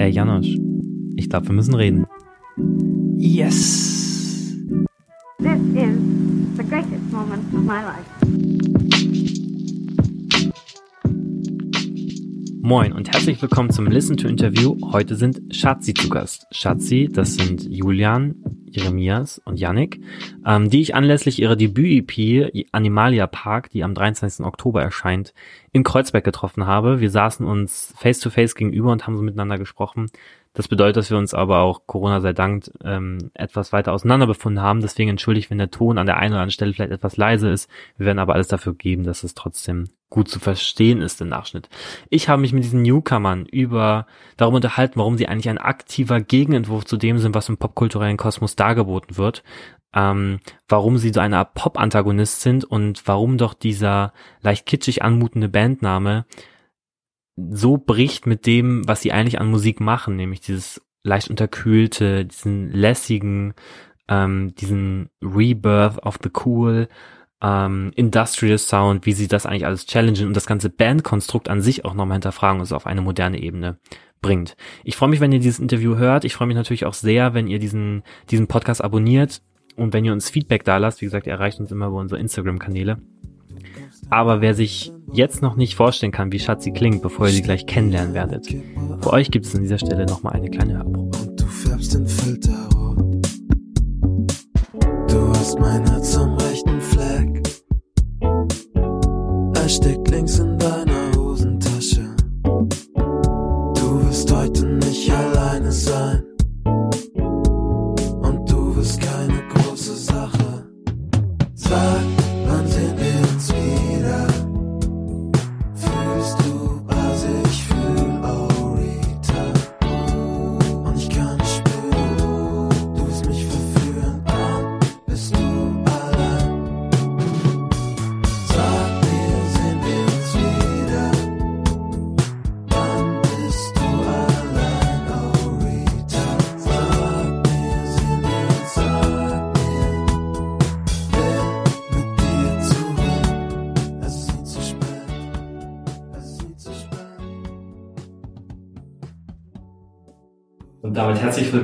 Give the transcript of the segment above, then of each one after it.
Ey, Janosch, ich glaube, wir müssen reden. Yes! This is the greatest moment of my life. Moin und herzlich willkommen zum Listen to Interview. Heute sind Schatzi zu Gast. Schatzi, das sind Julian, Jeremias und Yannick, ähm, die ich anlässlich ihrer Debüt-EP Animalia Park, die am 23. Oktober erscheint, in Kreuzberg getroffen habe. Wir saßen uns face to face gegenüber und haben so miteinander gesprochen. Das bedeutet, dass wir uns aber auch, Corona sei Dank, ähm, etwas weiter auseinander befunden haben. Deswegen entschuldigt, wenn der Ton an der einen oder anderen Stelle vielleicht etwas leise ist. Wir werden aber alles dafür geben, dass es trotzdem gut zu verstehen ist im Nachschnitt. Ich habe mich mit diesen Newcomern über darum unterhalten, warum sie eigentlich ein aktiver Gegenentwurf zu dem sind, was im popkulturellen Kosmos dargeboten wird. Ähm, warum sie so eine Art Pop-Antagonist sind und warum doch dieser leicht kitschig anmutende Bandname so bricht mit dem, was sie eigentlich an Musik machen, nämlich dieses leicht unterkühlte, diesen lässigen, ähm, diesen Rebirth of the Cool, ähm, Industrial Sound, wie sie das eigentlich alles challengen und das ganze Bandkonstrukt an sich auch nochmal hinterfragen und es auf eine moderne Ebene bringt. Ich freue mich, wenn ihr dieses Interview hört. Ich freue mich natürlich auch sehr, wenn ihr diesen, diesen Podcast abonniert und wenn ihr uns Feedback da lasst. Wie gesagt, ihr erreicht uns immer über unsere Instagram-Kanäle. Aber wer sich jetzt noch nicht vorstellen kann, wie Schatzi klingt, bevor ihr sie gleich kennenlernen werdet, für euch gibt es an dieser Stelle nochmal eine kleine Hörprobe. Du färbst den Filter rot. Du hast mein Herz am rechten Fleck. Es steckt links in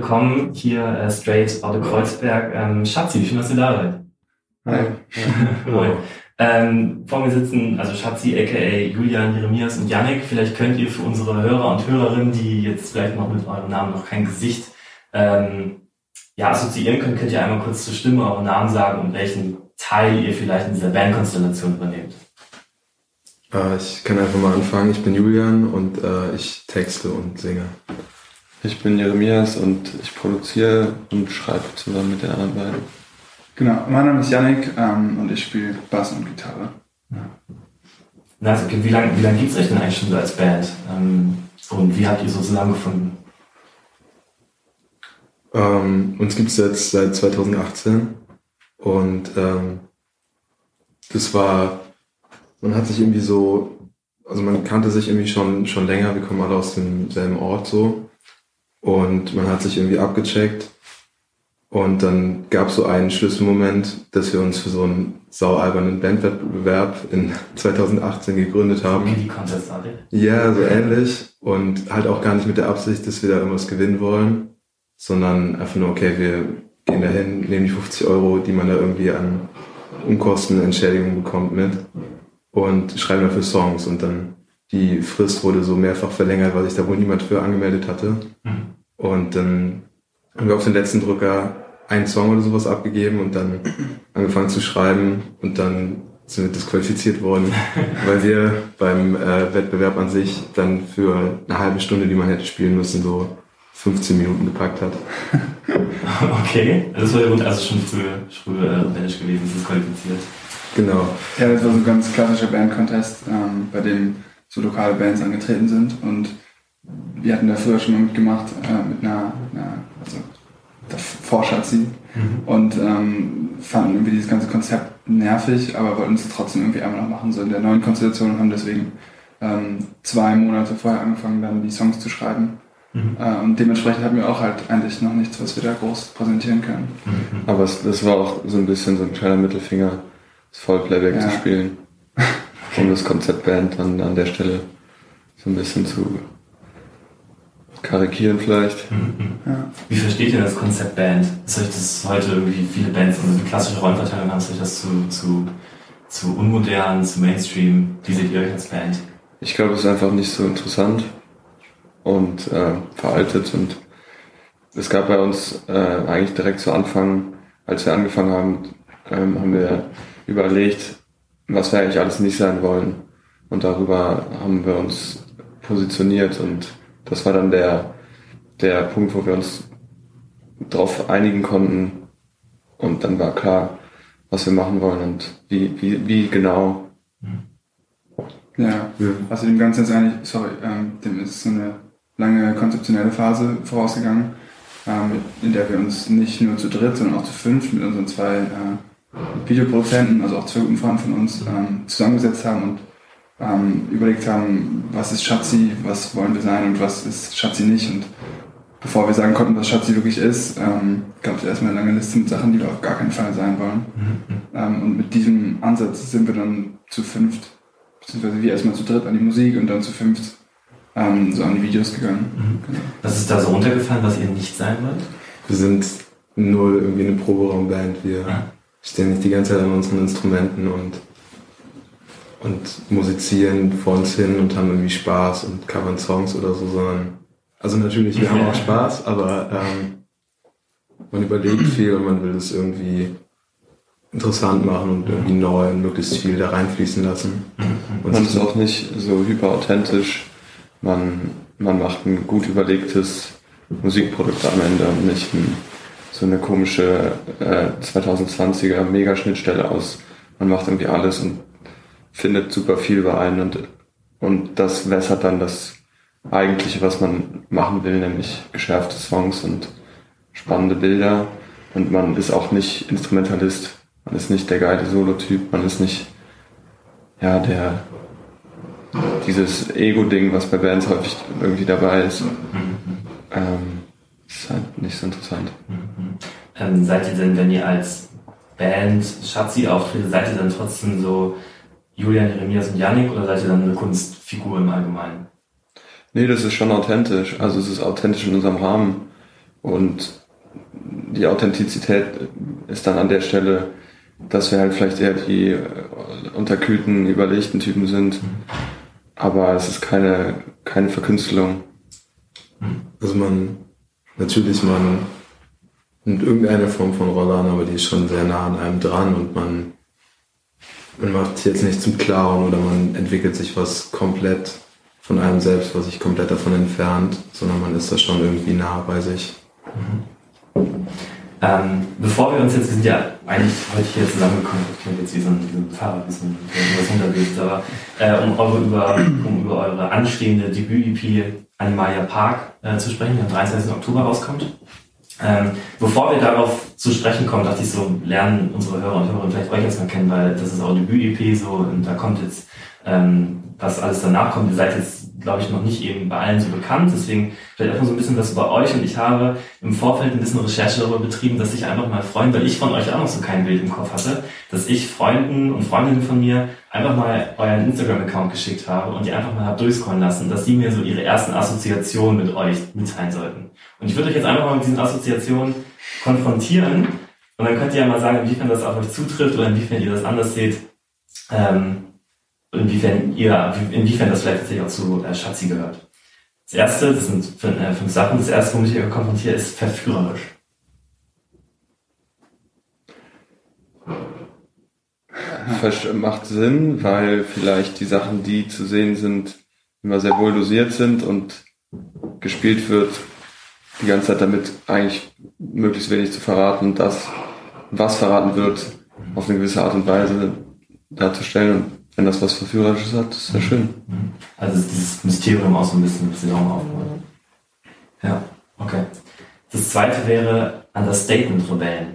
willkommen hier äh, straight out of Kreuzberg. Ähm, Schatzi, schön, dass ihr da seid. Hi. Moin. Ähm, vor mir sitzen also Schatzi, aka Julian, Jeremias und Yannick. Vielleicht könnt ihr für unsere Hörer und Hörerinnen, die jetzt vielleicht noch mit eurem Namen noch kein Gesicht ähm, ja, assoziieren können, könnt ihr einmal kurz zur Stimme euren Namen sagen und welchen Teil ihr vielleicht in dieser Bandkonstellation übernehmt. Äh, ich kann einfach mal anfangen. Ich bin Julian und äh, ich texte und singe. Ich bin Jeremias und ich produziere und schreibe zusammen mit den anderen beiden. Genau, mein Name ist Yannick ähm, und ich spiele Bass und Gitarre. Na, also, okay, wie lange wie lang gibt's euch denn eigentlich schon so als Band? Ähm, und wie habt ihr so zusammengefunden? Ähm, uns gibt es jetzt seit 2018 und ähm, das war, man hat sich irgendwie so, also man kannte sich irgendwie schon, schon länger, wir kommen alle aus demselben Ort so und man hat sich irgendwie abgecheckt und dann gab es so einen Schlüsselmoment, dass wir uns für so einen saualbernen Bandwettbewerb in 2018 gegründet haben. Wie die Contest-artig? Ja, so ähnlich. Und halt auch gar nicht mit der Absicht, dass wir da irgendwas gewinnen wollen, sondern einfach nur, okay, wir gehen dahin, nehmen die 50 Euro, die man da irgendwie an Unkostenentschädigung bekommt mit und schreiben dafür Songs. Und dann die Frist wurde so mehrfach verlängert, weil sich da wohl niemand für angemeldet hatte. Mhm. Und dann haben wir auf den letzten Drücker einen Song oder sowas abgegeben und dann angefangen zu schreiben und dann sind wir disqualifiziert worden, weil wir beim äh, Wettbewerb an sich dann für eine halbe Stunde, die man hätte spielen müssen, so 15 Minuten gepackt hat. Okay, das war der Grund, also schon früh, früh äh, rebellisch gewesen, disqualifiziert. Genau. Ja, das war so ein ganz klassischer Band-Contest, ähm, bei dem so lokale Bands angetreten sind und wir hatten da früher schon mal mitgemacht äh, mit einer, einer also der Vorschatzi und ähm, fanden irgendwie dieses ganze Konzept nervig, aber wollten es trotzdem irgendwie einmal noch machen, so in der neuen Konstellation und haben deswegen ähm, zwei Monate vorher angefangen, dann die Songs zu schreiben. Mhm. Äh, und dementsprechend hatten wir auch halt eigentlich noch nichts, was wir da groß präsentieren können. Aber es, das war auch so ein bisschen so ein kleiner Mittelfinger, das Vollplayback Ja. zu spielen. Um das Konzeptband dann an der Stelle so ein bisschen zu karikieren vielleicht. Ja. Wie versteht ihr das Konzept Band? Ist euch das heute irgendwie viele Bands, also die klassische Rollenverteilung haben, ist euch das zu, zu, zu unmodern, zu Mainstream? Wie seht ihr euch als Band? Ich glaube, es ist einfach nicht so interessant und äh, veraltet und es gab bei uns äh, eigentlich direkt zu Anfang, als wir angefangen haben, ähm, haben wir überlegt, was wir eigentlich alles nicht sein wollen und darüber haben wir uns positioniert und das war dann der, der Punkt, wo wir uns drauf einigen konnten und dann war klar, was wir machen wollen und wie, wie, wie genau. Ja, also dem Ganzen ist eigentlich, sorry, ähm, dem ist so eine lange konzeptionelle Phase vorausgegangen, ähm, in der wir uns nicht nur zu dritt, sondern auch zu fünf mit unseren zwei äh, Videoproduzenten, also auch zwei guten Freunden von uns, ähm, zusammengesetzt haben und ähm, überlegt haben, was ist Schatzi, was wollen wir sein und was ist Schatzi nicht. Und bevor wir sagen konnten, was Schatzi wirklich ist, ähm, gab es erstmal eine lange Liste mit Sachen, die wir auf gar keinen Fall sein wollen. Ähm, und mit diesem Ansatz sind wir dann zu fünft, beziehungsweise wir erstmal zu dritt an die Musik und dann zu fünft ähm, so an die Videos gegangen. Genau. Was ist da so runtergefallen, was ihr nicht sein wollt? Wir sind null irgendwie eine Proberaumband. Wir Ja. stehen nicht die ganze Zeit an unseren Instrumenten und, und musizieren vor uns hin und haben irgendwie Spaß und covern Songs oder so, sondern also natürlich, wir haben auch Spaß, aber ähm, man überlegt viel und man will es irgendwie interessant machen und irgendwie neu und möglichst viel da reinfließen lassen. Und Man ist auch nicht so hyper authentisch. Man, man macht ein gut überlegtes Musikprodukt am Ende und nicht ein, so eine komische äh, 2020er Megaschnittstelle aus. Man macht irgendwie alles und findet super viel überein und, und das wässert dann das eigentliche, was man machen will, nämlich geschärfte Songs und spannende Bilder. Und man ist auch nicht Instrumentalist. Man ist nicht der geile Solo-Typ. Man ist nicht, ja, der, dieses Ego-Ding, was bei Bands häufig irgendwie dabei ist. Ähm, ist halt nicht so interessant. Ähm, seid ihr denn, wenn ihr als Band Schatzi auftretet, seid ihr dann trotzdem so Julian, Jeremias und Yannick oder seid ihr dann eine Kunstfigur im Allgemeinen? Nee, das ist schon authentisch. Also es ist authentisch in unserem Rahmen. Und die Authentizität ist dann an der Stelle, dass wir halt vielleicht eher die äh, unterkühlten, überlegten Typen sind. Aber es ist keine, keine Verkünstelung. Also man, natürlich man nimmt irgendeine Form von Rolle an, aber die ist schon sehr nah an einem dran und man, man macht jetzt nicht zum Clown oder man entwickelt sich was komplett von einem selbst, was sich komplett davon entfernt, sondern man ist da schon irgendwie nah bei sich. Ähm, bevor wir uns jetzt, wir sind ja eigentlich heute hier zusammengekommen, ich klingt jetzt wie so ein, wie so ein Fahrer, wie so ein, was unterwegs, aber äh, um, eure, über, um über eure anstehende Debüt-EP Animalia Park äh, zu sprechen, die am 23. Oktober rauskommt. Ähm, bevor wir darauf zu sprechen kommen, dachte ich so, lernen unsere Hörer und Hörerinnen vielleicht euch erstmal kennen, weil das ist eure Debüt-EP so und da kommt jetzt, ähm, was alles danach kommt. Ihr seid jetzt, glaube ich, noch nicht eben bei allen so bekannt, deswegen vielleicht einfach so ein bisschen was über euch und ich habe im Vorfeld ein bisschen Recherche darüber betrieben, dass ich einfach mal freuen, weil ich von euch auch noch so kein Bild im Kopf hatte, dass ich Freunden und Freundinnen von mir einfach mal euren Instagram-Account geschickt habe und die einfach mal hab durchscrollen lassen, dass die mir so ihre ersten Assoziationen mit euch mitteilen sollten. Und ich würde euch jetzt einfach mal mit diesen Assoziationen konfrontieren und dann könnt ihr ja mal sagen, inwiefern das auf euch zutrifft oder inwiefern ihr das anders seht. Ähm, inwiefern ihr, inwiefern das vielleicht tatsächlich auch zu äh, Schatzi gehört. Das erste, das sind fünf, äh, fünf Sachen. Das erste, womit ich euch konfrontiere, ist verführerisch. Macht Sinn, weil vielleicht die Sachen, die zu sehen sind, immer sehr wohl dosiert sind und gespielt wird, die ganze Zeit damit eigentlich möglichst wenig zu verraten und das, was verraten wird, auf eine gewisse Art und Weise darzustellen. Und wenn das was Verführerisches hat, ist ja schön. Also ist dieses Mysterium auch so ein bisschen, ein bisschen aufbauen. Ja, okay. Das zweite wäre Understatement-Rebellen.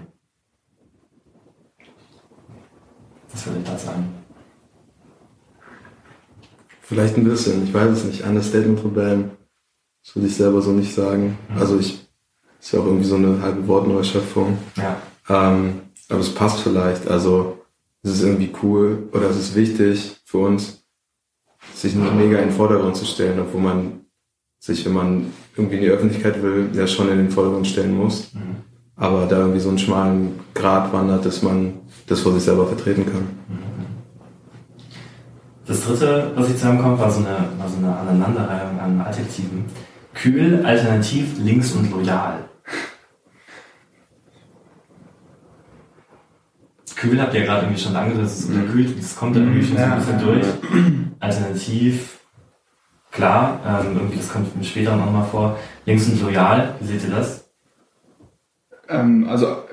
Was würde ich da sagen? Vielleicht ein bisschen, ich weiß es nicht. Understatement-Rebellen, das würde ich selber so nicht sagen. Also ich, ist ja auch irgendwie so eine halbe Wortneuschöpfung. Ja. Ähm, aber es passt vielleicht. Also es ist irgendwie cool oder es ist wichtig für uns, sich nicht mega in den Vordergrund zu stellen, obwohl man sich, wenn man irgendwie in die Öffentlichkeit will, ja schon in den Vordergrund stellen muss. Aber da irgendwie so einen schmalen Grat wandert, dass man das vor sich selber vertreten kann. Das dritte, was ich zusammenkommt, war so eine, war so eine Aneinanderreihung an Adjektiven. Kühl, alternativ, links und loyal. Kühl habt ihr gerade irgendwie schon das ist unterkühlt, das kommt da irgendwie schon so ein Ja. bisschen durch. Alternativ, klar, ähm, irgendwie das kommt später noch mal vor. Links und loyal, wie seht ihr das? Ähm, also,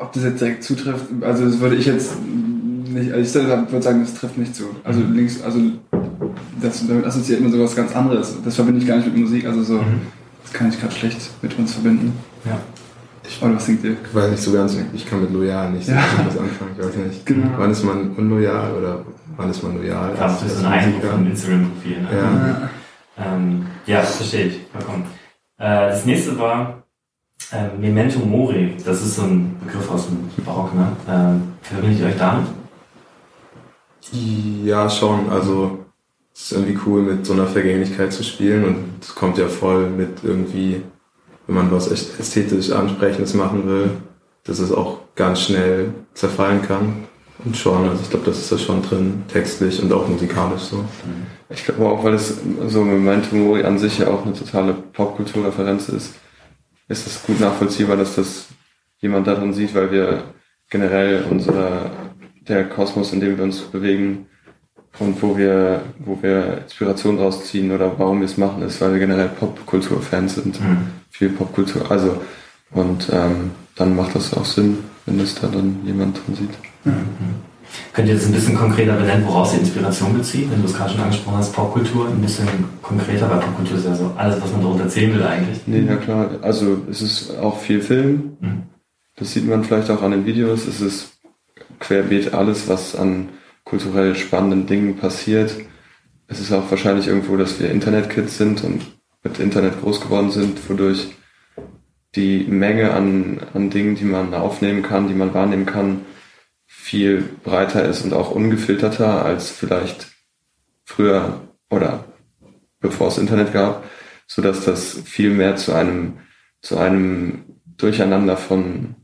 ob das jetzt direkt zutrifft, also das würde ich jetzt nicht, also ich würde sagen, das trifft nicht zu. Also links, also das, damit assoziiert man sowas ganz anderes. Das verbinde ich gar nicht mit Musik, also so, das kann ich gerade schlecht mit uns verbinden. Ja. Oder was denkt ihr? Ich weiß nicht so ganz, ich kann mit loyal nicht so Ja. was anfangen. Ich weiß nicht. Genau. Wann ist man unloyal oder wann ist man loyal? Das ist so ein Eindruck von Instagram-Profil. Ne? Ja. Ähm, ja, das verstehe ich. Vollkommen. Äh, das nächste war äh, Memento Mori. Das ist so ein Begriff aus dem Barock, ne? Äh, verbindet ihr euch damit? Ja, schon. Also es ist irgendwie cool, mit so einer Vergänglichkeit zu spielen und es kommt ja voll mit irgendwie, wenn man was echt ästhetisch Ansprechendes machen will, dass es auch ganz schnell zerfallen kann. Und schon, also ich glaube, das ist da schon drin, textlich und auch musikalisch so. Ich glaube auch, weil es so Memento Mori an sich ja auch eine totale Popkulturreferenz ist, ist es gut nachvollziehbar, dass das jemand darin sieht, weil wir generell unser, der Kosmos, in dem wir uns bewegen und wo wir, wo wir Inspiration draus ziehen oder warum wir es machen, ist, weil wir generell Popkultur-Fans sind. Viel Popkultur, also, und ähm, dann macht das auch Sinn, wenn es da dann jemand drin sieht. Könnt ihr jetzt ein bisschen konkreter benennen, woraus ihr Inspiration bezieht? Wenn du es gerade schon angesprochen hast, Popkultur, ein bisschen konkreter, weil Popkultur ist ja so alles, was man darunter erzählen will eigentlich. Nee, na klar. Also es ist auch viel Film. Mhm. Das sieht man vielleicht auch an den Videos. Es ist querbeet alles, was an kulturell spannenden Dingen passiert. Es ist auch wahrscheinlich irgendwo, dass wir Internetkids sind und mit Internet groß geworden sind, wodurch die Menge an, an Dingen, die man aufnehmen kann, die man wahrnehmen kann, viel breiter ist und auch ungefilterter als vielleicht früher oder bevor es Internet gab, so dass das viel mehr zu einem zu einem Durcheinander von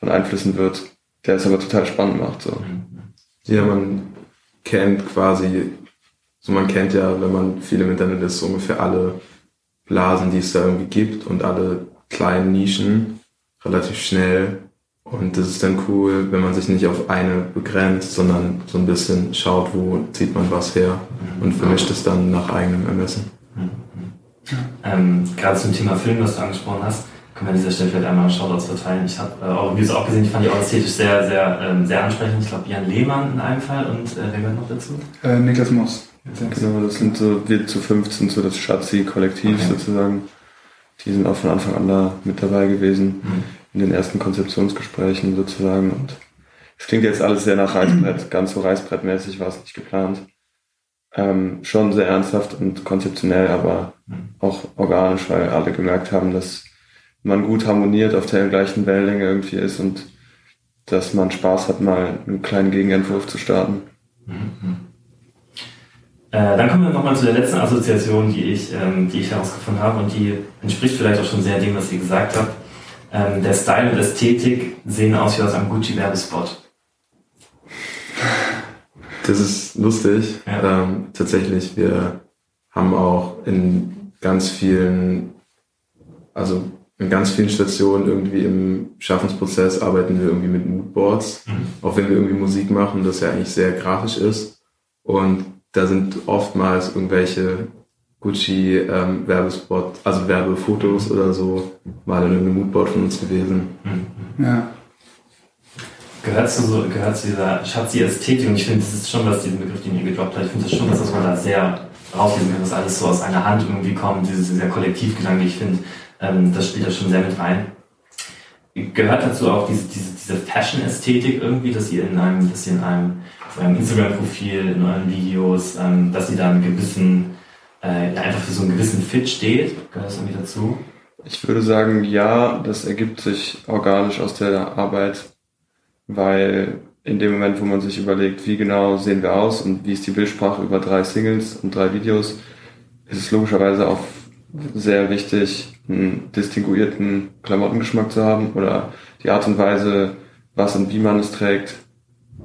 von Einflüssen wird, der es aber total spannend macht. So. Ja, man kennt quasi, so man kennt ja, wenn man viel im Internet ist, so ungefähr alle Blasen, die es da irgendwie gibt und alle kleinen Nischen relativ schnell. Und das ist dann cool, wenn man sich nicht auf eine begrenzt, sondern so ein bisschen schaut, wo zieht man was her und vermischt es dann nach eigenem Ermessen. Ähm, gerade zum Thema Film, was du angesprochen hast, können wir an dieser Stelle vielleicht einmal Shoutouts verteilen. Ich habe äh, eure Videos auch gesehen, die fand ich auch ästhetisch sehr, sehr, ähm, sehr ansprechend. Ich glaube, Jan Lehmann in einem Fall und äh, wer gehört noch dazu? Äh, Niklas Moss. Genau, das sind so, wir zu 15, so das Schatzi-Kollektiv Okay. sozusagen. Die sind auch von Anfang an da mit dabei gewesen, Mhm. in den ersten Konzeptionsgesprächen sozusagen. Und es klingt jetzt alles sehr nach Reißbrett, ganz so reißbrettmäßig war es nicht geplant. Ähm, schon sehr ernsthaft und konzeptionell, aber auch organisch, weil alle gemerkt haben, dass man gut harmoniert, auf der gleichen Wellenlänge irgendwie ist und dass man Spaß hat, mal einen kleinen Gegenentwurf zu starten. Äh, dann kommen wir nochmal zu der letzten Assoziation, die ich, ähm, die ich herausgefunden habe und die entspricht vielleicht auch schon sehr dem, was ihr gesagt habt. Ähm, der Style und Ästhetik sehen aus wie aus einem Gucci-Werbespot. Das ist lustig. Ja. Ähm, tatsächlich, wir haben auch in ganz vielen, also in ganz vielen Stationen irgendwie im Schaffensprozess arbeiten wir irgendwie mit Moodboards, auch wenn wir irgendwie Musik machen, das ja eigentlich sehr grafisch ist. Und da sind oftmals irgendwelche Gucci ähm, Werbespot, also Werbefotos oder so, mal in irgendeinem Moodboard von uns gewesen. Ja. Gehört zu, so, gehört zu dieser Schatzi-Ästhetik und ich finde, das ist schon, was diesen Begriff, den ihr gedroppt habt, ich finde das schon, dass man da sehr rauslesen kann, dass alles so aus einer Hand irgendwie kommt, dieses sehr Kollektivgedanke, ich finde, ähm, das spielt da schon sehr mit rein. Gehört dazu auch diese, diese, diese Fashion-Ästhetik irgendwie, dass ihr in einem, dass ihr in einem, eurem Instagram-Profil, in euren Videos, ähm, dass ihr da einen gewissen, äh, ja, einfach für so einen gewissen Fit steht? Gehört das irgendwie dazu? Ich würde sagen, ja, das ergibt sich organisch aus der Arbeit, weil in dem Moment, wo man sich überlegt, wie genau sehen wir aus und wie ist die Bildsprache über drei Singles und drei Videos, ist es logischerweise auf sehr wichtig, einen distinguierten Klamottengeschmack zu haben oder die Art und Weise, was und wie man es trägt,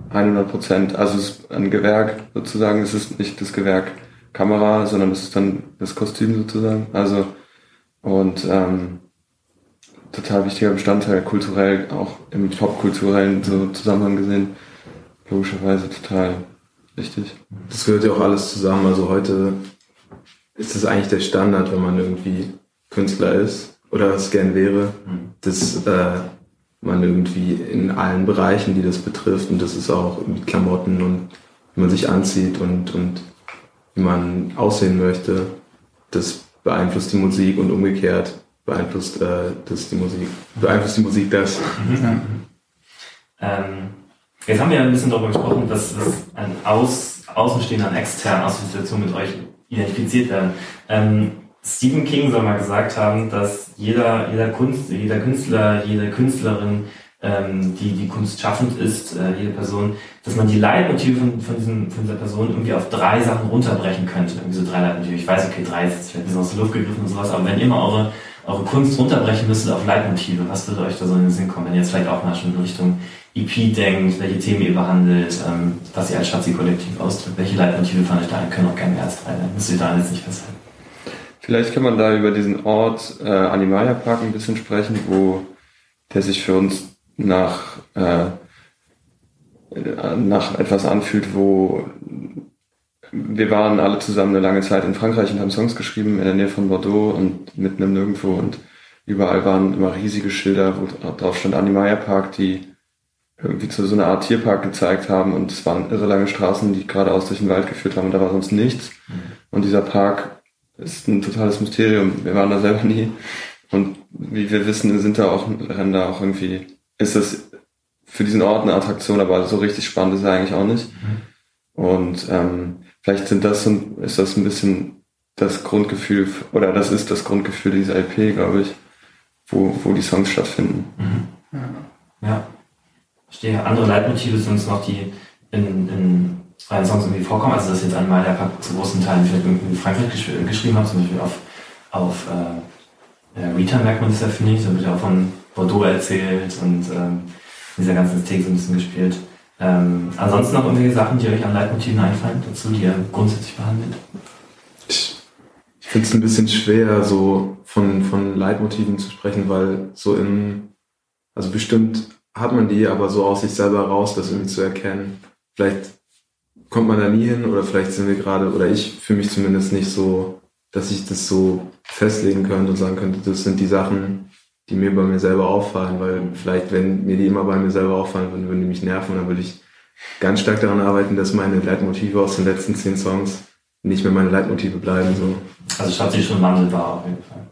100 Prozent. Also es ist ein Gewerk sozusagen, es ist nicht das Gewerk Kamera, sondern es ist dann das Kostüm sozusagen. Also und ähm, total wichtiger Bestandteil, kulturell, auch im popkulturellen so Zusammenhang gesehen, logischerweise total wichtig. Das gehört ja auch alles zusammen. Also heute ist es eigentlich der Standard, wenn man irgendwie Künstler ist oder es gern wäre, dass äh, man irgendwie in allen Bereichen, die das betrifft, und das ist auch mit Klamotten und wie man sich anzieht und, und wie man aussehen möchte, das beeinflusst die Musik und umgekehrt beeinflusst äh, das die Musik. Beeinflusst die Musik das. Ähm, jetzt haben wir ja ein bisschen darüber gesprochen, dass, dass ein Aus, Außenstehender, ein extern aus der Situation mit euch identifiziert werden. Ähm, Stephen King soll mal gesagt haben, dass jeder, jeder, Kunst, jeder Künstler, jede Künstlerin, ähm, die die Kunst schaffend ist, äh, jede Person, dass man die Leitmotive von, von, diesem, von dieser Person irgendwie auf drei Sachen runterbrechen könnte. Irgendwie so drei Leitmotive. Ich weiß, okay, drei ist jetzt vielleicht ein bisschen aus der Luft gegriffen und sowas, aber wenn ihr mal eure, eure Kunst runterbrechen müsstet auf Leitmotive, was würde euch da so in den Sinn kommen, wenn ihr jetzt vielleicht auch mal schon in Richtung EP denkt, welche Themen ihr behandelt, ähm, was ihr als Schatzi-Kollektiv ausdrückt, welche Leitmotive fand ich da ein, können auch gerne mehr als drei sein, müsst ihr da jetzt nicht festhalten. Vielleicht kann man da über diesen Ort äh, Animalia Park ein bisschen sprechen, wo der sich für uns nach, äh, nach etwas anfühlt, wo wir waren alle zusammen eine lange Zeit in Frankreich und haben Songs geschrieben in der Nähe von Bordeaux und mitten im Nirgendwo und überall waren immer riesige Schilder, wo drauf stand Animalia Park, die irgendwie zu so einer Art Tierpark gezeigt haben und es waren irre lange Straßen, die geradeaus durch den Wald geführt haben und da war sonst nichts. Und dieser Park ist ein totales Mysterium. Wir waren da selber nie. Und wie wir wissen, sind da auch, rennen da auch irgendwie, ist das für diesen Ort eine Attraktion, aber so richtig spannend ist er eigentlich auch nicht. Und ähm, vielleicht sind das und ist das ein bisschen das Grundgefühl oder das ist das Grundgefühl dieser LP, glaube ich, wo, wo die Songs stattfinden. Ja. Stehe andere Leitmotive sind es noch, die in, in freien Songs irgendwie vorkommen. Also, dass jetzt einmal der Pack zu großen Teilen vielleicht irgendwie Frankreich gesch geschrieben hat, zum Beispiel auf, auf äh, ja, Rita merkt man das ja, finde ich. Da wird ja auch von Bordeaux erzählt und ähm, dieser ganzen Ästhetik so ein bisschen gespielt. Ähm, ansonsten noch irgendwelche Sachen, die euch an Leitmotiven einfallen dazu, die ihr grundsätzlich behandelt? Ich, ich finde es ein bisschen schwer, so von, von Leitmotiven zu sprechen, weil so in, also bestimmt hat man die, aber so aus sich selber raus, das irgendwie zu erkennen. Vielleicht kommt man da nie hin oder vielleicht sind wir gerade, oder ich für mich zumindest nicht so, dass ich das so festlegen könnte und sagen könnte, das sind die Sachen, die mir bei mir selber auffallen, weil vielleicht, wenn mir die immer bei mir selber auffallen würden, würden die mich nerven, dann würde ich ganz stark daran arbeiten, dass meine Leitmotive aus den letzten zehn Songs nicht mehr meine Leitmotive bleiben, so. Also Schatzi schon wandelbar auf jeden Fall.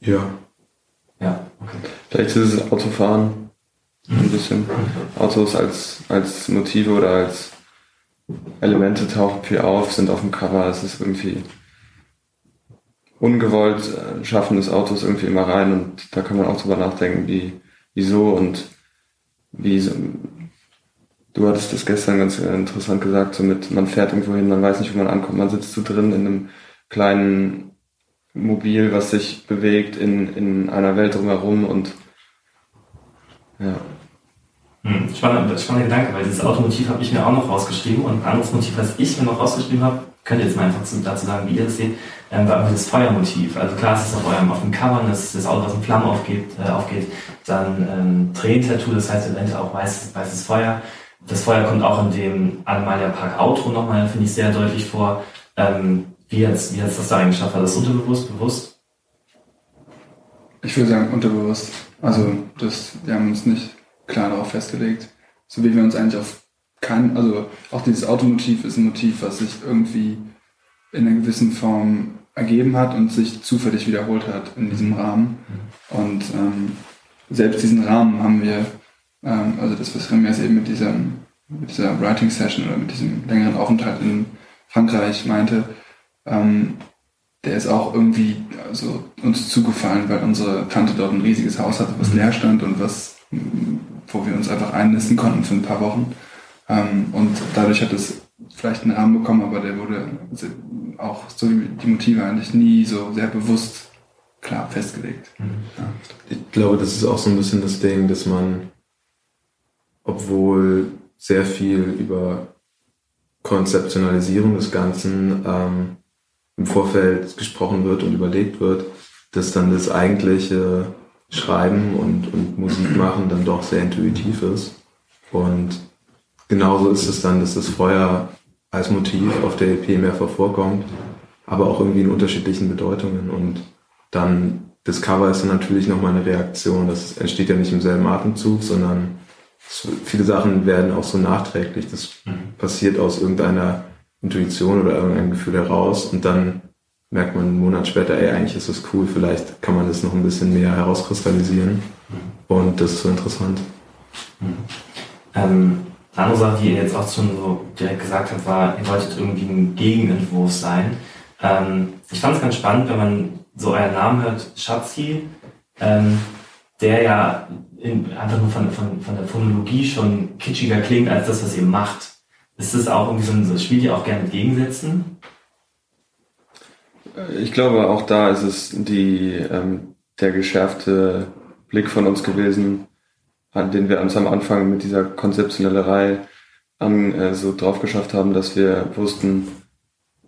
Ja. Ja, okay. Vielleicht ist es Autofahren. Ein bisschen. Autos als, als Motive oder als Elemente tauchen viel auf, sind auf dem Cover. Es ist irgendwie ungewollt, äh, schaffen des Autos irgendwie immer rein und da kann man auch drüber nachdenken, wie, wieso und wie, so- du hattest das gestern ganz äh, interessant gesagt, so mit, man fährt irgendwo hin, man weiß nicht, wo man ankommt, man sitzt so drin in einem kleinen Mobil, was sich bewegt in, in einer Welt drumherum und ja. Hm, spannender, spannender Gedanke, weil dieses Automotiv habe ich mir auch noch rausgeschrieben und ein anderes Motiv, was ich mir noch rausgeschrieben habe, könnt ihr jetzt mal einfach zu, dazu sagen, wie ihr das seht, ähm, war das Feuermotiv. Also klar, es ist auf eurem auf dem Cover, dass das Auto, was in Flammen aufgeht, äh, aufgeht. Dann ähm, Tränentattoo, das heißt eventuell auch weißes, weißes Feuer. Das Feuer kommt auch in dem Animalia Park Outro nochmal, finde ich, sehr deutlich vor. Ähm, wie jetzt, wie jetzt das da eigentlich geschafft? War das unterbewusst, bewusst? Ich würde sagen, unterbewusst. Also, das, wir haben uns nicht klar darauf festgelegt. So wie wir uns eigentlich auf kein, also auch dieses Automotiv ist ein Motiv, was sich irgendwie in einer gewissen Form ergeben hat und sich zufällig wiederholt hat in diesem Rahmen. Und ähm, selbst diesen Rahmen haben wir, ähm, also das, was Remias eben mit, diesem, mit dieser Writing Session oder mit diesem längeren Aufenthalt in Frankreich meinte, ähm, der ist auch irgendwie also, uns zugefallen, weil unsere Tante dort ein riesiges Haus hatte, was leer stand und was, wo wir uns einfach einnisten konnten für ein paar Wochen. Ähm, und dadurch hat es vielleicht einen Rahmen bekommen, aber der wurde auch so wie die Motive eigentlich nie so sehr bewusst klar festgelegt. Ja. Ich glaube, das ist auch so ein bisschen das Ding, dass man, obwohl sehr viel über Konzeptionalisierung des Ganzen ähm, im Vorfeld gesprochen wird und überlegt wird, dass dann das eigentliche Schreiben und, und Musik machen dann doch sehr intuitiv ist. Und genauso ist es dann, dass das Feuer als Motiv auf der EP mehrfach vorkommt, aber auch irgendwie in unterschiedlichen Bedeutungen. Und dann das Cover ist dann natürlich nochmal eine Reaktion. Das entsteht ja nicht im selben Atemzug, sondern viele Sachen werden auch so nachträglich. Das passiert aus irgendeiner Intuition oder irgendeinem Gefühl heraus und dann merkt man einen Monat später, ey, eigentlich ist das cool, vielleicht kann man das noch ein bisschen mehr herauskristallisieren und das ist so interessant. Ähm, eine andere Sache, die ihr jetzt auch schon so direkt gesagt habt, war, ihr wolltet irgendwie ein Gegenentwurf sein. Ähm, ich fand es ganz spannend, wenn man so euren Namen hört, Schatzi, ähm, der ja in, einfach nur von, von, von der Phonologie schon kitschiger klingt als das, was ihr macht. Ist das auch irgendwie so ein, so spielt ihr auch gerne mit Gegensätzen? Ich glaube, auch da ist es die, ähm, der geschärfte Blick von uns gewesen, den wir uns am Anfang mit dieser Konzeptionellerei an, äh, so drauf geschafft haben, dass wir wussten,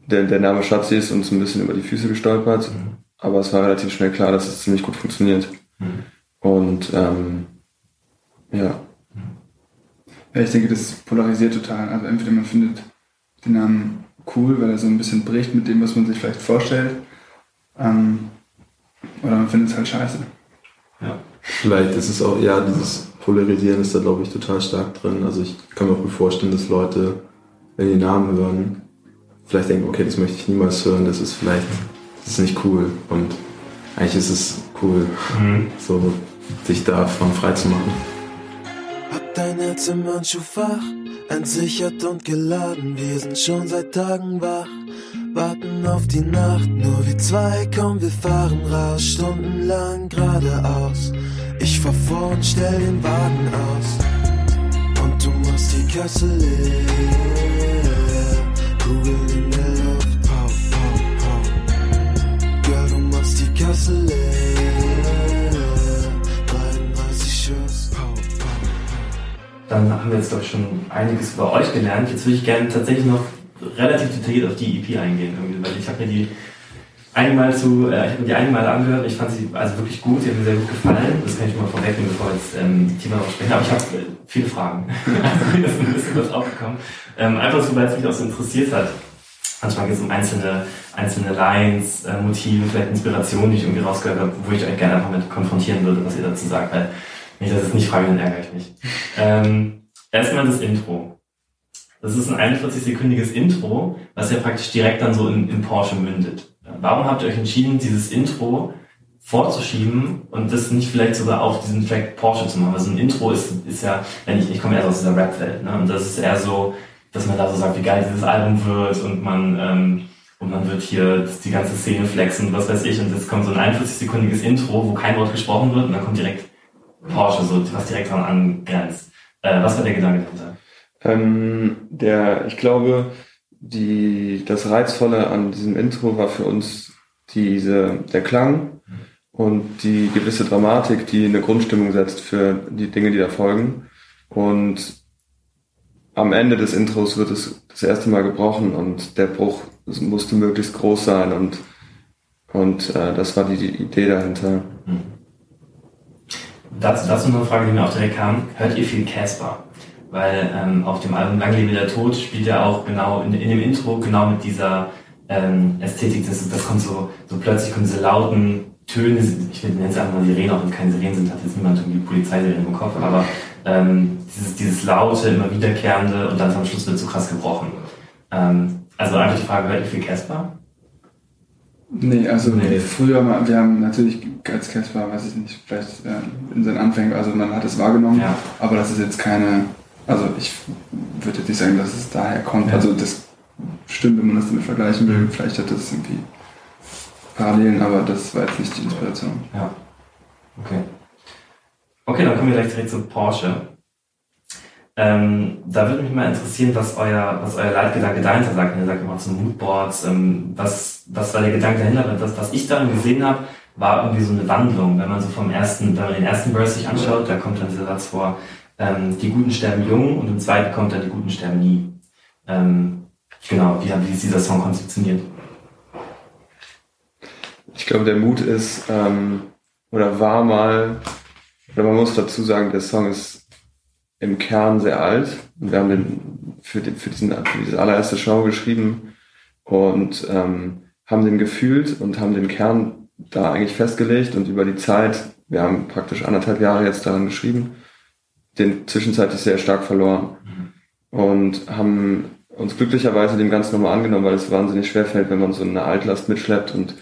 der, der Name Schatzi ist uns ein bisschen über die Füße gestolpert, aber es war relativ schnell klar, dass es ziemlich gut funktioniert. Und ähm, ja, Ja, ich denke, das polarisiert total. Also entweder man findet den Namen cool, weil er so ein bisschen bricht mit dem, was man sich vielleicht vorstellt, ähm, oder man findet es halt scheiße. Ja. Vielleicht ist es auch, ja, dieses Polarisieren ist da, glaube ich, total stark drin. Also ich kann mir auch gut vorstellen, dass Leute, wenn die Namen hören, vielleicht denken, okay, das möchte ich niemals hören, das ist vielleicht, das ist nicht cool. Und eigentlich ist es cool, so sich davon frei zu machen. Hab dein Herz im Handschuhfach, entsichert und geladen. Wir sind schon seit Tagen wach, warten auf die Nacht. Nur wir zwei, komm, wir fahren raus, stundenlang geradeaus. Ich fahr vor und stell den Wagen aus. Und du machst die Kasse leer. Kugel in der Luft, pow, pow, pow. Girl, du machst die Kasse leer. Dann haben wir jetzt doch schon einiges über euch gelernt. Jetzt würde ich gerne tatsächlich noch relativ detailliert auf die EP eingehen, weil ich habe mir die einige Mal zu, äh, ich habe die einige Mal angehört ich fand sie also wirklich gut, sie hat mir sehr gut gefallen. Das kann ich mal vorwegnehmen, bevor jetzt ähm, tiefer drauf sprechen. Aber ich habe äh, viele Fragen. also mir ist ein bisschen was aufgekommen. Ähm, einfach so, weil es mich auch so interessiert hat. Manchmal geht es um einzelne, einzelne Lines, äh, Motive, vielleicht Inspirationen, die ich irgendwie rausgehört habe, wo ich euch gerne einfach mit konfrontieren würde, was ihr dazu sagt, weil wenn ich das jetzt nicht frage, dann ärgere ich mich. Ähm, erstmal das Intro. Das ist ein 41-sekündiges Intro, was ja praktisch direkt dann so in, in Porsche mündet. Warum habt ihr euch entschieden, dieses Intro vorzuschieben und das nicht vielleicht sogar auf diesen Track Porsche zu machen? Also ein Intro ist, ist ja, wenn ich, ich komme erst aus dieser Rap-Welt, ne? Und das ist eher so, dass man da so sagt, wie geil dieses Album wird und man, ähm, und man wird hier die ganze Szene flexen, was weiß ich, und jetzt kommt so ein 41-sekündiges Intro, wo kein Wort gesprochen wird und dann kommt direkt Porsche, so was direkt dran angrenzt. Äh, was war der Gedanke dahinter? Ähm, der, ich glaube, die, das Reizvolle an diesem Intro war für uns diese, der Klang und die gewisse Dramatik, die eine Grundstimmung setzt für die Dinge, die da folgen. Und am Ende des Intros wird es das erste Mal gebrochen und der Bruch musste möglichst groß sein und, und äh, das war die, die Idee dahinter. Dazu, dazu noch eine Frage, die mir auch direkt kam. Hört ihr viel Casper? Weil ähm, auf dem Album Lang lebe der Tod spielt er auch genau in, in dem Intro genau mit dieser ähm, Ästhetik. Das, das kommt so, so plötzlich kommen diese lauten Töne. Ich nenne es einfach mal Sirenen, auch wenn keine Sirenen sind, hat jetzt niemand irgendwie Polizeisirenen im Kopf. Aber ähm, dieses, dieses laute, immer wiederkehrende und dann am Schluss wird so krass gebrochen. Ähm, also einfach die Frage, hört ihr viel Casper? Nee, also Nee. früher, mal, wir haben natürlich als Casper, weiß ich nicht, vielleicht äh, in seinen Anfängen, also man hat es wahrgenommen, Ja. aber das ist jetzt keine, also ich würde jetzt nicht sagen, dass es daher kommt. Ja. Also das stimmt, wenn man das damit vergleichen will, vielleicht hat das irgendwie Parallelen, aber das war jetzt nicht die Inspiration. Ja. Okay. Okay, dann kommen wir gleich direkt zu Porsche. Ähm, da würde mich mal interessieren, was euer, was euer Leitgedanke dahinter sagt. Ihr sagt immer zu Moodboards. Ähm, was, was war der Gedanke dahinter? Was, was ich darin gesehen habe, war irgendwie so eine Wandlung. Wenn man so vom ersten, wenn man den ersten Verse sich anschaut, da kommt dann dieser Satz vor, ähm, die Guten sterben jung und im zweiten kommt dann die Guten sterben nie. Ähm, genau, wie, wie ist dieser Song konzeptioniert? Ich glaube, der Mut ist, ähm, oder war mal, oder man muss dazu sagen, der Song ist im Kern sehr alt. Und wir haben den für, den, für, diesen, für diese allererste Show geschrieben und ähm, haben den gefühlt und haben den Kern da eigentlich festgelegt und über die Zeit, wir haben praktisch anderthalb Jahre jetzt daran geschrieben, den zwischenzeitlich sehr stark verloren und haben uns glücklicherweise dem Ganzen nochmal angenommen, weil es wahnsinnig schwer fällt, wenn man so eine Altlast mitschleppt und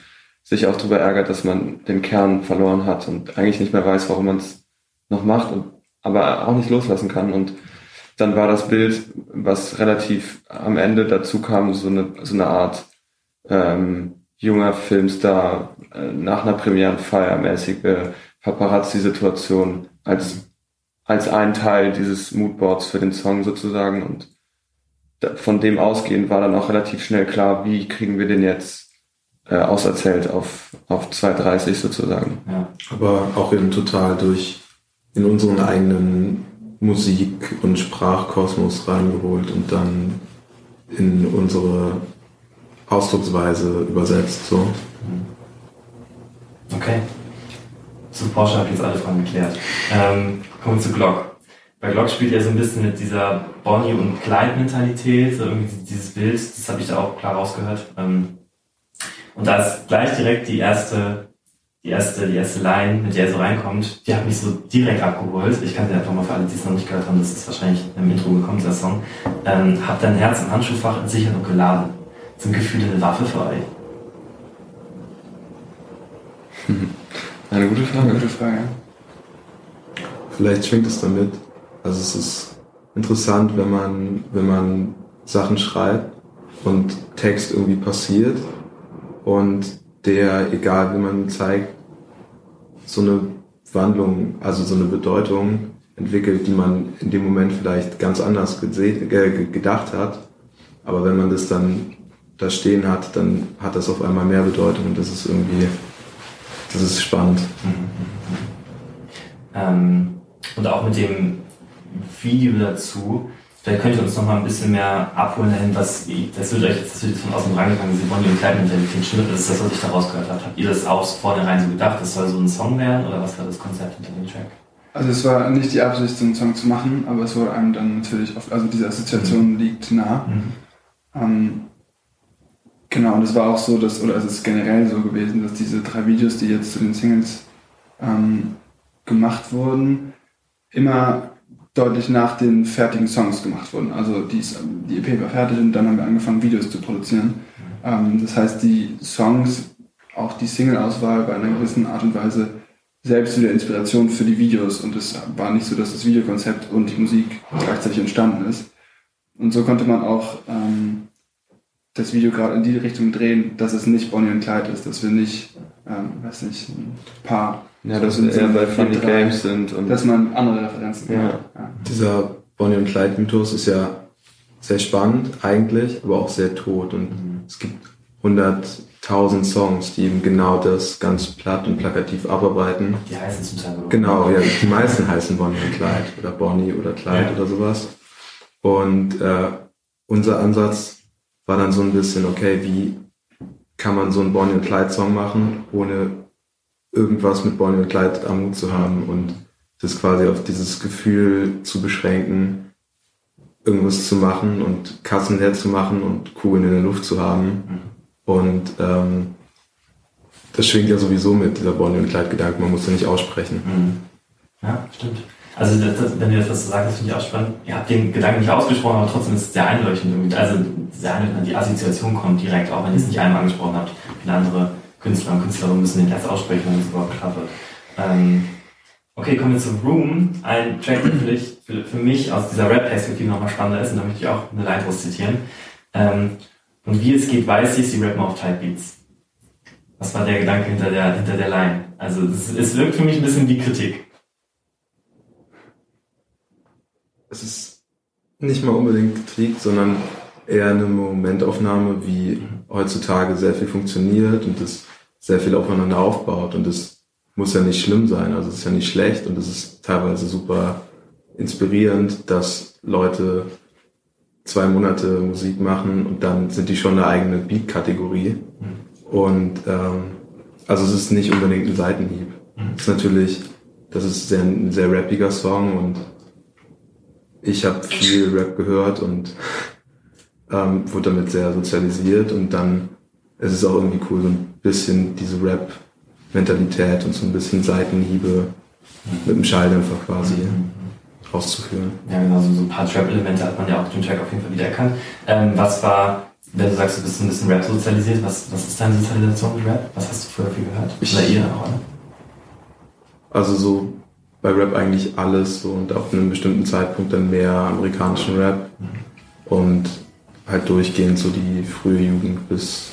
sich auch darüber ärgert, dass man den Kern verloren hat und eigentlich nicht mehr weiß, warum man es noch macht, und, aber auch nicht loslassen kann. Und dann war das Bild, was relativ am Ende dazu kam, so eine, so eine Art ähm, junger Filmstar äh, nach einer Premierenfeier mäßige Paparazzi-Situation als, als ein Teil dieses Moodboards für den Song sozusagen. Und da, von dem ausgehend war dann auch relativ schnell klar, wie kriegen wir den jetzt äh, auserzählt auf, auf 2,30 sozusagen. Ja. Aber auch eben total durch in unseren eigenen Musik- und Sprachkosmos reingeholt und dann in unsere Ausdrucksweise übersetzt. So. Okay. Zu Porsche habe ich jetzt alle Fragen geklärt. Ähm, kommen wir zu Glock. Bei Glock spielt er so ein bisschen mit dieser Bonnie- und Clyde-Mentalität, so irgendwie dieses Bild, das habe ich da auch klar rausgehört. Ähm, und da ist gleich direkt die erste, die erste, die erste Line, mit der er so reinkommt, die hat mich so direkt abgeholt. Ich kann sie einfach mal für alle, die es noch nicht gehört haben, das ist wahrscheinlich im Intro gekommen, dieser Song. Ähm, hab dein Herz im Handschuhfach entsichert und geladen. Sind Gefühle eine Waffe für euch? Eine gute Frage. Gute Frage. Vielleicht schwingt es damit. Also es ist interessant, wenn man, wenn man Sachen schreibt und Text irgendwie passiert und der, egal wie man zeigt, so eine Wandlung, also so eine Bedeutung entwickelt, die man in dem Moment vielleicht ganz anders gedacht hat. Aber wenn man das dann da stehen hat, dann hat das auf einmal mehr Bedeutung und das ist irgendwie, das ist spannend. Ähm, und auch mit dem Video dazu. Vielleicht könnt ihr uns noch mal ein bisschen mehr abholen dahin, was, das wird euch jetzt, jetzt von außen rangegangen, diese Bonnie und Clyde Mentalität stimmt, das ist das, was ich da rausgehört habe. Habt ihr das auch vornherein so gedacht, das soll so ein Song werden, oder was war das Konzept hinter dem Track? Also es war nicht die Absicht, so einen Song zu machen, aber es wurde einem dann natürlich oft, also diese Assoziation liegt nah. Ähm, genau, und es war auch so, dass, oder es ist generell so gewesen, dass diese drei Videos, die jetzt zu den Singles ähm, gemacht wurden, immer deutlich nach den fertigen Songs gemacht wurden. Also die, die EP war fertig und dann haben wir angefangen, Videos zu produzieren. Ähm, das heißt, die Songs, auch die Single-Auswahl in einer gewissen Art und Weise selbst wieder Inspiration für die Videos und es war nicht so, dass das Videokonzept und die Musik gleichzeitig entstanden ist. Und so konnte man auch ähm, das Video gerade in die Richtung drehen, dass es nicht Bonnie und Clyde ist, dass wir nicht, ähm, weiß nicht, ein paar, Ja, dass wir eher bei Funny Games sind und dass man andere Referenzen Ja. hat. Ja. Dieser Bonnie und Clyde Mythos ist ja sehr spannend eigentlich, aber auch sehr tot und es gibt hunderttausend Songs, die eben genau das ganz platt und plakativ abarbeiten. Die heißen zum Teil so. Genau, ja, die meisten heißen Bonnie und Clyde oder Bonnie oder Clyde Ja. oder sowas. Und äh, unser Ansatz war dann so ein bisschen, okay, wie kann man so einen Bonnie und Clyde Song machen, ohne irgendwas mit Bonnie und Clyde am Hut zu haben und das quasi auf dieses Gefühl zu beschränken, irgendwas zu machen und Kassen leer zu machen und Kugeln in der Luft zu haben. Und ähm, das schwingt ja sowieso mit dieser Bonnie und Clyde Gedanke, man muss ja nicht aussprechen. Mhm. Ja, stimmt. Also das, das, wenn ihr das so sagt, das finde ich auch spannend. Ihr habt den Gedanken nicht ausgesprochen, aber trotzdem ist es sehr einleuchtend. irgendwie. Also sehr einleuchtend, die Assoziation kommt direkt, auch wenn ihr es nicht einmal angesprochen habt. Viele andere Künstler und Künstlerinnen müssen den erst aussprechen, wenn es überhaupt klar. Ähm, okay, kommen wir zu Room. Ein Track, der vielleicht für, für mich aus dieser Rap-Perspektive nochmal spannender ist, und da möchte ich auch eine draus zitieren. Ähm, und wie es geht, weiß ich, sie rappen auf Type Beats. Was war der Gedanke hinter der, hinter der Line? Also es, es wirkt für mich ein bisschen wie Kritik. es ist nicht mal unbedingt Kritik, sondern eher eine Momentaufnahme, wie heutzutage sehr viel funktioniert und das sehr viel aufeinander aufbaut und das muss ja nicht schlimm sein, also es ist ja nicht schlecht und es ist teilweise super inspirierend, dass Leute zwei Monate Musik machen und dann sind die schon eine eigene Beat-Kategorie und ähm, also es ist nicht unbedingt ein Seitenhieb. Es ist natürlich, das ist sehr, ein sehr rappiger Song und ich habe viel Rap gehört und ähm, wurde damit sehr sozialisiert und dann ist es auch irgendwie cool, so ein bisschen diese Rap-Mentalität und so ein bisschen Seitenhiebe mit dem Schalldämpfer quasi auszuführen. Ja, genau, so, so ein paar Trap-Elemente hat man ja auch auf dem Track auf jeden Fall wiedererkannt. Ähm, was war, wenn du sagst, du bist ein bisschen Rap sozialisiert, was, was ist deine Sozialisation mit Rap? Was hast du früher viel gehört? Ich- Oder ihr auch, oder? Also so bei Rap eigentlich alles so und ab einem bestimmten Zeitpunkt dann mehr amerikanischen Rap und halt durchgehend so die frühe Jugend bis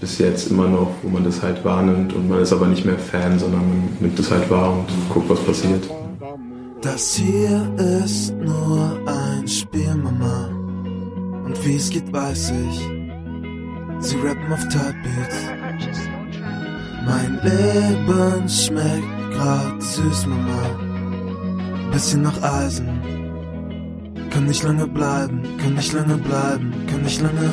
bis jetzt immer noch, wo man das halt wahrnimmt und man ist aber nicht mehr Fan, sondern man nimmt das halt wahr und guckt, was passiert. Das hier ist nur ein Spiel, Mama. Und wie es geht, weiß ich. Sie rappen auf Typebeats. Mein Leben schmeckt grad süß, Mama. Bisschen nach Eisen. Kann nicht lange bleiben, kann nicht lange bleiben, kann nicht lange.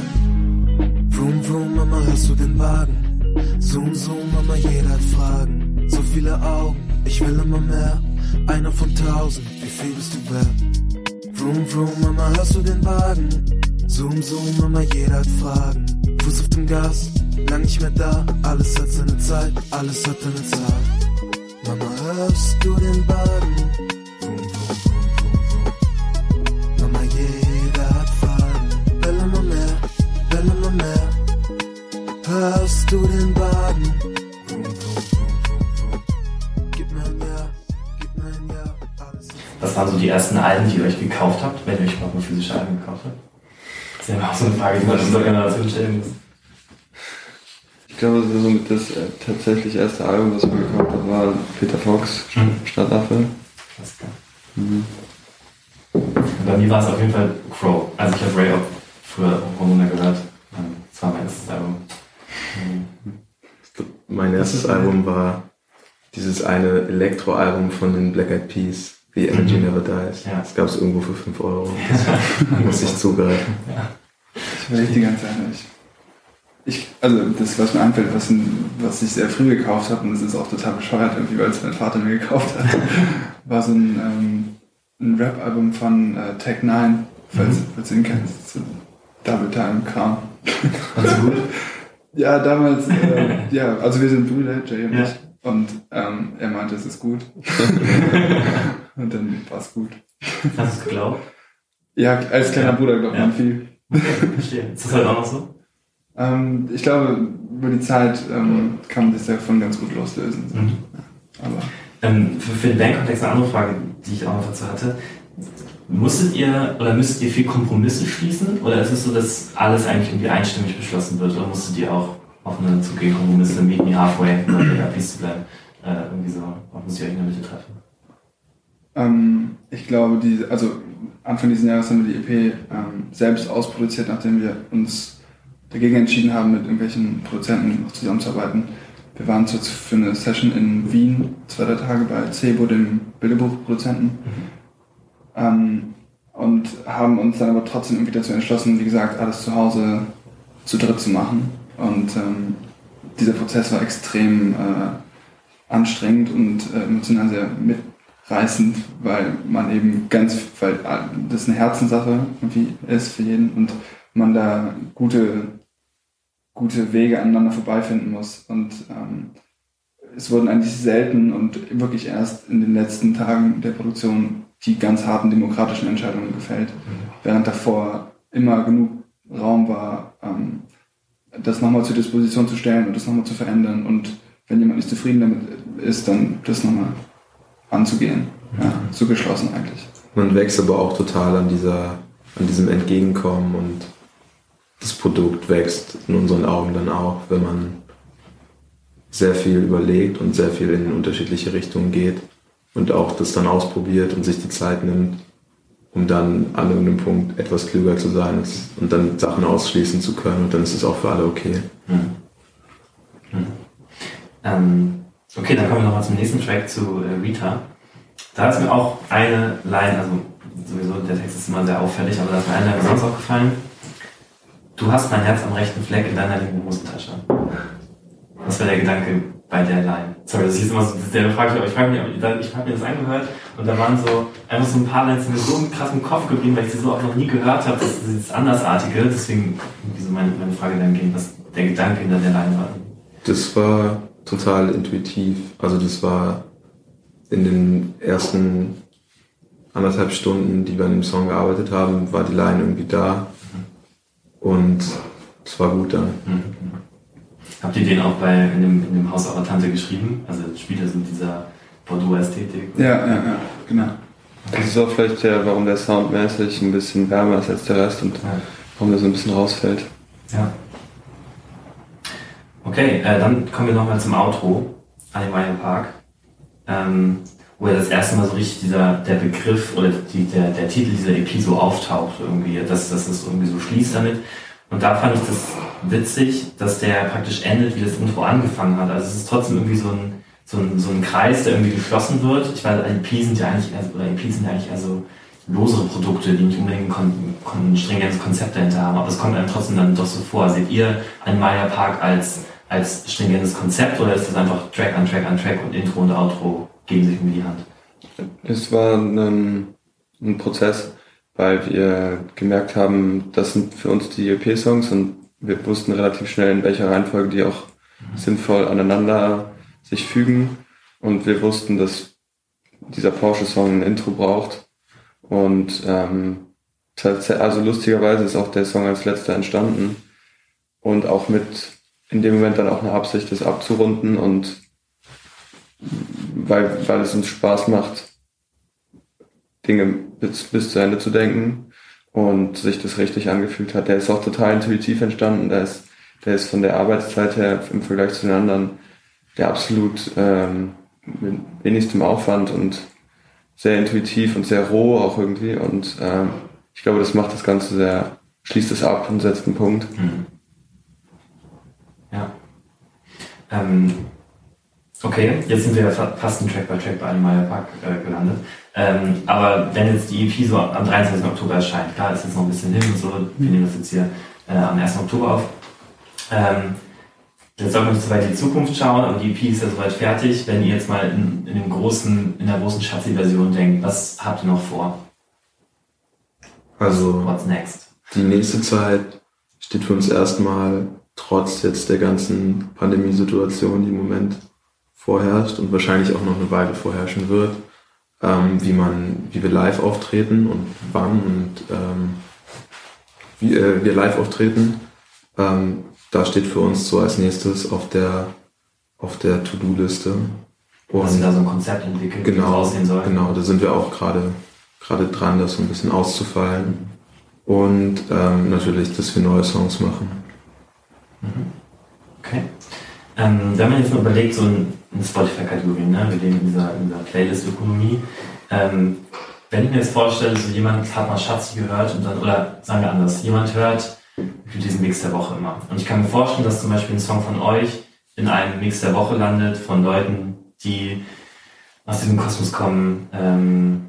Vroom, vroom, Mama, hörst du den Wagen? Zoom, zoom, Mama, jeder hat Fragen. So viele Augen, ich will immer mehr. Einer von tausend, wie viel bist du wert? Vroom, vroom, Mama, hörst du den Wagen? Zoom, zoom, Mama, jeder hat Fragen. Fuß auf dem Gas, lang nicht mehr da. Alles hat seine Zeit, alles hat seine Zeit. Mama, hörst du den Wagen? Ein Ja, alles ist Was waren so die ersten Alben, die ihr euch gekauft habt, wenn ihr euch überhaupt mal physische Alben gekauft habt? Das ist ja auch so eine Frage, die man in unserer Generation stellen muss. Ich glaube, so mit das äh, tatsächlich erste Album, was wir gekauft haben, war Peter Fox, Mhm. Stadtaffe. Alles klar. Bei mir war es auf jeden Fall Crow. Also ich habe Ray auch früher Hormone gehört. Ähm, Das war mein erstes Album. Mein erstes Album war dieses eine Elektroalbum von den Black Eyed Peas, The Energy Never Dies. Ja. Das gab es irgendwo für 5 Euro. Muss ich zugreifen. Ich überlege die ganze Zeit nicht. Ich, also das, was mir einfällt, was, was ich sehr früh gekauft habe, und das ist auch total bescheuert, irgendwie, weil es mein Vater mir gekauft hat, war so ein, ähm, ein Rap-Album von äh, Tech 9, falls, falls du ihn kennst. So Double Time Kram. Du gut? Ja, damals, äh, ja, also wir sind Brüder, Jay und Ja. ich. Und ähm, er meinte, es ist gut. und dann war es gut. Hast du es geglaubt? Ja, als kleiner Ja. Bruder glaubt Ja. man viel. Okay, verstehe. Ist das halt auch noch so? Ähm, ich glaube, über die Zeit ähm, kann man sich davon ganz gut loslösen. So. Mhm. Aber Ähm, für, für den Bandkontext eine andere Frage, die ich auch noch dazu hatte. Musstet ihr oder müsstet ihr viel Kompromisse schließen oder ist es so, dass alles eigentlich irgendwie einstimmig beschlossen wird oder musstet ihr auch offene zugehen Kompromisse, meet me halfway, um Peace zu bleiben? Äh, irgendwie so, auch müsst ihr euch in der Mitte treffen? ähm, ich glaube, die, also Anfang dieses Jahres haben wir die EP ähm, selbst ausproduziert, nachdem wir uns dagegen entschieden haben, mit irgendwelchen Produzenten zusammenzuarbeiten. Wir waren für eine Session in Wien, zwei, drei Tage bei Cebo, dem Bilderbuchproduzenten. Ähm, und haben uns dann aber trotzdem irgendwie dazu entschlossen, wie gesagt, alles zu Hause zu dritt zu machen. Und ähm, dieser Prozess war extrem äh, anstrengend und äh, emotional sehr mitreißend, weil man eben ganz, weil äh, das eine Herzenssache irgendwie ist für jeden und man da gute, gute Wege aneinander vorbeifinden muss. Und ähm, es wurden eigentlich selten und wirklich erst in den letzten Tagen der Produktion die ganz harten demokratischen Entscheidungen gefällt, während davor immer genug Raum war, ähm, das nochmal zur Disposition zu stellen und das nochmal zu verändern und wenn jemand nicht zufrieden damit ist, dann das nochmal anzugehen. Ja, so geschlossen eigentlich. Man wächst aber auch total an dieser, an diesem Entgegenkommen und das Produkt wächst in unseren Augen dann auch, wenn man sehr viel überlegt und sehr viel in unterschiedliche Richtungen geht und auch das dann ausprobiert und sich die Zeit nimmt, um dann an irgendeinem Punkt etwas klüger zu sein und dann Sachen ausschließen zu können und dann ist es auch für alle okay. Hm. Ähm, okay, dann kommen wir nochmal zum nächsten Track, zu äh, Rita. Da ist mir auch eine Line, also sowieso der Text ist immer sehr auffällig, aber da ist mir eine Line besonders aufgefallen. Du hast mein Herz am rechten Fleck in deiner linken Hosentasche. Was war der Gedanke bei der Line? Sorry, das ist immer so dieselbe Frage, aber ich frage mich, ich habe mir das angehört und da waren so einfach so ein paar Lines, die mir so krass im Kopf geblieben, weil ich sie so auch noch nie gehört habe, das ist dieses Andersartige. Deswegen so meine, meine Frage dann ging, was der Gedanke hinter der Line war. Das war total intuitiv. Also das war in den ersten anderthalb Stunden, die wir an dem Song gearbeitet haben, war die Line irgendwie da. Und es war gut dann. Habt ihr den auch bei in dem, in dem Haus eurer Tante geschrieben? Also spielt mit dieser Bordeaux-Ästhetik? Ja, ja, ja, genau. Das ist auch vielleicht der, warum der soundmäßig ein bisschen wärmer ist als der Rest und Ja. warum der so ein bisschen rausfällt. Ja. Okay, äh, dann kommen wir nochmal zum Outro, Animal Park, ähm, wo ja das erste Mal so richtig dieser, der Begriff oder die, der, der Titel dieser EP so auftaucht irgendwie, dass, dass es irgendwie so schließt damit. Und da fand ich das witzig, dass der praktisch endet, wie das Intro angefangen hat. Also es ist trotzdem irgendwie so ein, so ein, so ein Kreis, der irgendwie geschlossen wird. Ich weiß, EP sind ja eigentlich, oder EP sind ja eigentlich eher so losere Produkte, die nicht unbedingt ein, kon kon stringentes Konzept dahinter haben, aber es kommt einem trotzdem dann doch so vor. Seht ihr einen Maya Park als, als stringentes Konzept oder ist das einfach Track an Track an Track und Intro und Outro geben sich irgendwie die Hand? Es war ein, ein Prozess, weil wir gemerkt haben, das sind für uns die EP-Songs und wir wussten relativ schnell, in welcher Reihenfolge die auch sinnvoll aneinander sich fügen. Und wir wussten, dass dieser Porsche-Song ein Intro braucht. Und ähm, also lustigerweise ist auch der Song als letzter entstanden und auch mit in dem Moment dann auch eine Absicht, das abzurunden und weil, weil es uns Spaß macht, Dinge bis, bis zu Ende zu denken und sich das richtig angefühlt hat. Der ist auch total intuitiv entstanden. Der ist, der ist von der Arbeitszeit her im Vergleich zu den anderen der absolut ähm, mit wenigstem Aufwand und sehr intuitiv und sehr roh auch irgendwie. Und ähm, ich glaube, das macht das Ganze sehr, schließt es ab und setzt einen Punkt. Ja. Ähm, okay, jetzt sind wir fa- fast ein Track by Track bei Animal Park äh, gelandet. Ähm, aber wenn jetzt die EP so am 23. Oktober erscheint, klar, ist jetzt noch ein bisschen hin und so, wir nehmen das jetzt hier äh, am 1. Oktober auf. Ähm, jetzt soll man nicht so weit in die Zukunft schauen, aber die EP ist ja soweit fertig. Wenn ihr jetzt mal in, in dem großen, in der großen Schatzi-Version denkt, was habt ihr noch vor? Also What's next? die nächste Zeit steht für uns erstmal trotz jetzt der ganzen Pandemiesituation, die im Moment vorherrscht und wahrscheinlich auch noch eine Weile vorherrschen wird, ähm, wie man, wie wir live auftreten und wann und ähm, wie äh, wir live auftreten. Ähm, da steht für uns so als nächstes auf der auf der To-Do-Liste. Hast du da so ein Konzept entwickelt, wie das Genau, aussehen soll? genau, da sind wir auch gerade gerade dran, das so ein bisschen auszufallen. Und ähm, natürlich, dass wir neue Songs machen. Okay. Ähm, wenn man jetzt mal überlegt, so ein, eine Spotify-Kategorie, ne? wir leben in dieser, in dieser Playlist-Ökonomie. Ähm, wenn ich mir jetzt vorstelle, so jemand hat mal Schatzi gehört und dann, oder sagen wir anders, jemand hört diesen Mix der Woche immer. Und ich kann mir vorstellen, dass zum Beispiel ein Song von euch in einem Mix der Woche landet von Leuten, die aus diesem Kosmos kommen, ähm,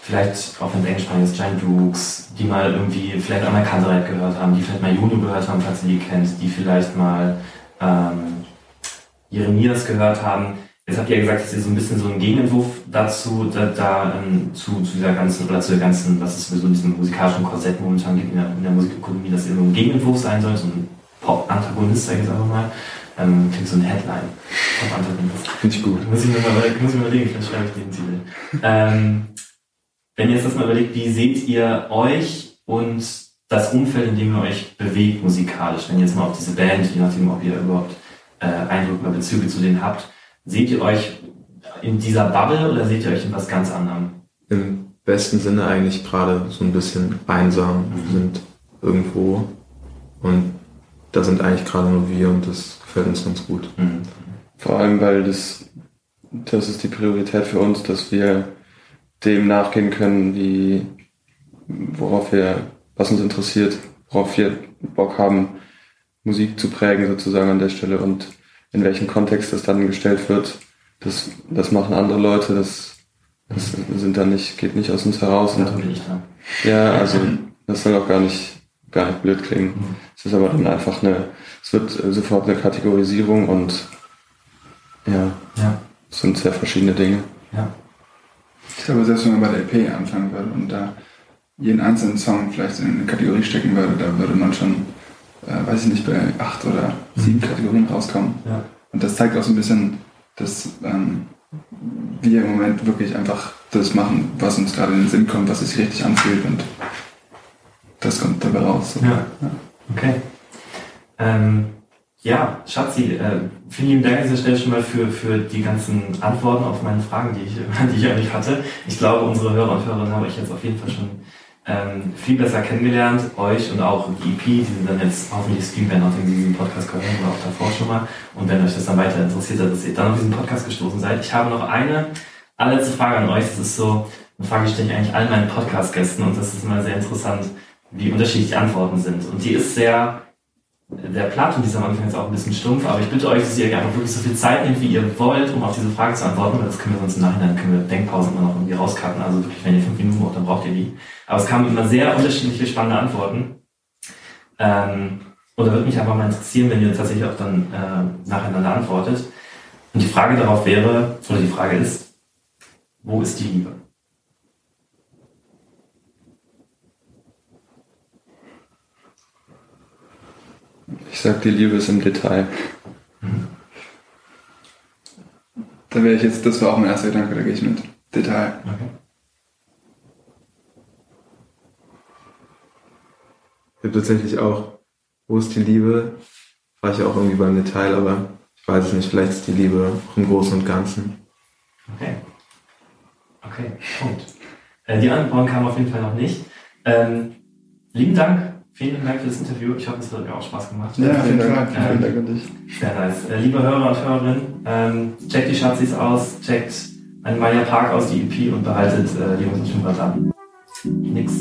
vielleicht auch wenn es englischsprachig ist, Giant Dukes, die mal irgendwie vielleicht Kantereit gehört haben, die vielleicht mal Juno gehört haben, falls ihr die kennt, die vielleicht mal ähm, Jeremias gehört haben. Jetzt habt ihr ja gesagt, dass ihr so ein bisschen so einen Gegenentwurf dazu, da, da ähm, zu, zu dieser ganzen, oder zu der ganzen, was es sowieso in diesem musikalischen Korsett momentan gibt in der, in der Musikökonomie, dass ihr so ein Gegenentwurf sein soll, so ein Pop-Antagonist, sag ich jetzt einfach mal. Ähm, klingt so ein Headline. Pop-Antagonist. Finde ich gut. Muss ich mir mal überlegen, muss ich mir überlegen, vielleicht schreibe ich den Titel. ähm, wenn ihr jetzt das mal überlegt, wie seht ihr euch und das Umfeld, in dem ihr euch bewegt musikalisch, wenn ihr jetzt mal auf diese Band, je nachdem, ob ihr überhaupt äh, Eindrücke oder Bezüge zu denen habt, seht ihr euch in dieser Bubble oder seht ihr euch in was ganz anderem? Im besten Sinne eigentlich gerade so ein bisschen einsam. Wir sind irgendwo und da sind eigentlich gerade nur wir und das gefällt uns ganz gut. Mhm. Vor allem, weil das, das ist die Priorität für uns, dass wir dem nachgehen können, wie, worauf wir, was uns interessiert, worauf wir Bock haben, Musik zu prägen sozusagen an der Stelle und in welchem Kontext das dann gestellt wird, das, das machen andere Leute, das, das sind dann nicht, geht nicht aus uns heraus. Und, ja, also das soll auch gar nicht, gar nicht blöd klingen. Es ist aber dann einfach eine, es wird sofort eine Kategorisierung und ja, Ja, es sind sehr verschiedene Dinge. ja. Ich glaube, selbst wenn man bei der EP anfangen würde und da jeden einzelnen Song vielleicht in eine Kategorie stecken würde, da würde man schon, äh, weiß ich nicht, bei acht oder sieben Kategorien rauskommen. Ja. Und das zeigt auch so ein bisschen, dass ähm, wir im Moment wirklich einfach das machen, was uns gerade in den Sinn kommt, was sich richtig anfühlt und das kommt dabei raus. So. Ja. Okay. Ähm, ja, Schatzi, äh, vielen lieben Dank an dieser Stelle schon mal für, für die ganzen Antworten auf meine Fragen, die ich, die ich eigentlich hatte. Ich glaube, unsere Hörer und Hörerinnen haben euch jetzt auf jeden Fall schon ähm, viel besser kennengelernt, euch und auch die EP, die sind dann jetzt hoffentlich streamen, nachdem sie diesen Podcast gehört haben oder auch davor schon mal. Und wenn euch das dann weiter interessiert hat, dass ihr dann auf diesen Podcast gestoßen seid. Ich habe noch eine allerletzte Frage an euch. Das ist so, eine Frage stelle ich eigentlich allen meinen Podcast-Gästen und das ist immer sehr interessant, wie unterschiedlich die Antworten sind. Und die ist sehr, der Platon dieser am Anfang ist auch ein bisschen stumpf, aber ich bitte euch, dass ihr einfach wirklich so viel Zeit nehmt, wie ihr wollt, um auf diese Frage zu antworten, weil das können wir sonst im Nachhinein, können wir Denkpausen immer noch irgendwie rauskarten. Also wirklich, wenn ihr fünf Minuten braucht, dann braucht ihr die. Aber es kamen immer sehr unterschiedliche, spannende Antworten. Ähm, und da würde mich einfach mal interessieren, wenn ihr tatsächlich auch dann äh, nacheinander antwortet. Und die Frage darauf wäre, oder die Frage ist, wo ist die Liebe? Ich sag, die Liebe ist im Detail. Da wäre ich jetzt, das war auch mein erster Gedanke, da gehe ich mit. Detail. Okay. Ich habe tatsächlich auch, wo ist die Liebe? War ich auch irgendwie beim Detail, aber ich weiß es nicht, vielleicht ist die Liebe auch im Großen und Ganzen. Okay. Okay, Punkt. Äh, die Antworten kamen auf jeden Fall noch nicht. Ähm, lieben Dank. Vielen Dank für das Interview. Ich hoffe, es hat euch auch Spaß gemacht. Ja, auf jeden Fall. Ja. Vielen Dank an dich. Sehr nice. Äh, liebe Hörer und Hörerinnen, ähm, checkt die Schatzis aus, checkt einen Maya Park aus, die EP und behaltet äh, die Jungs und Schimpert an. Nix.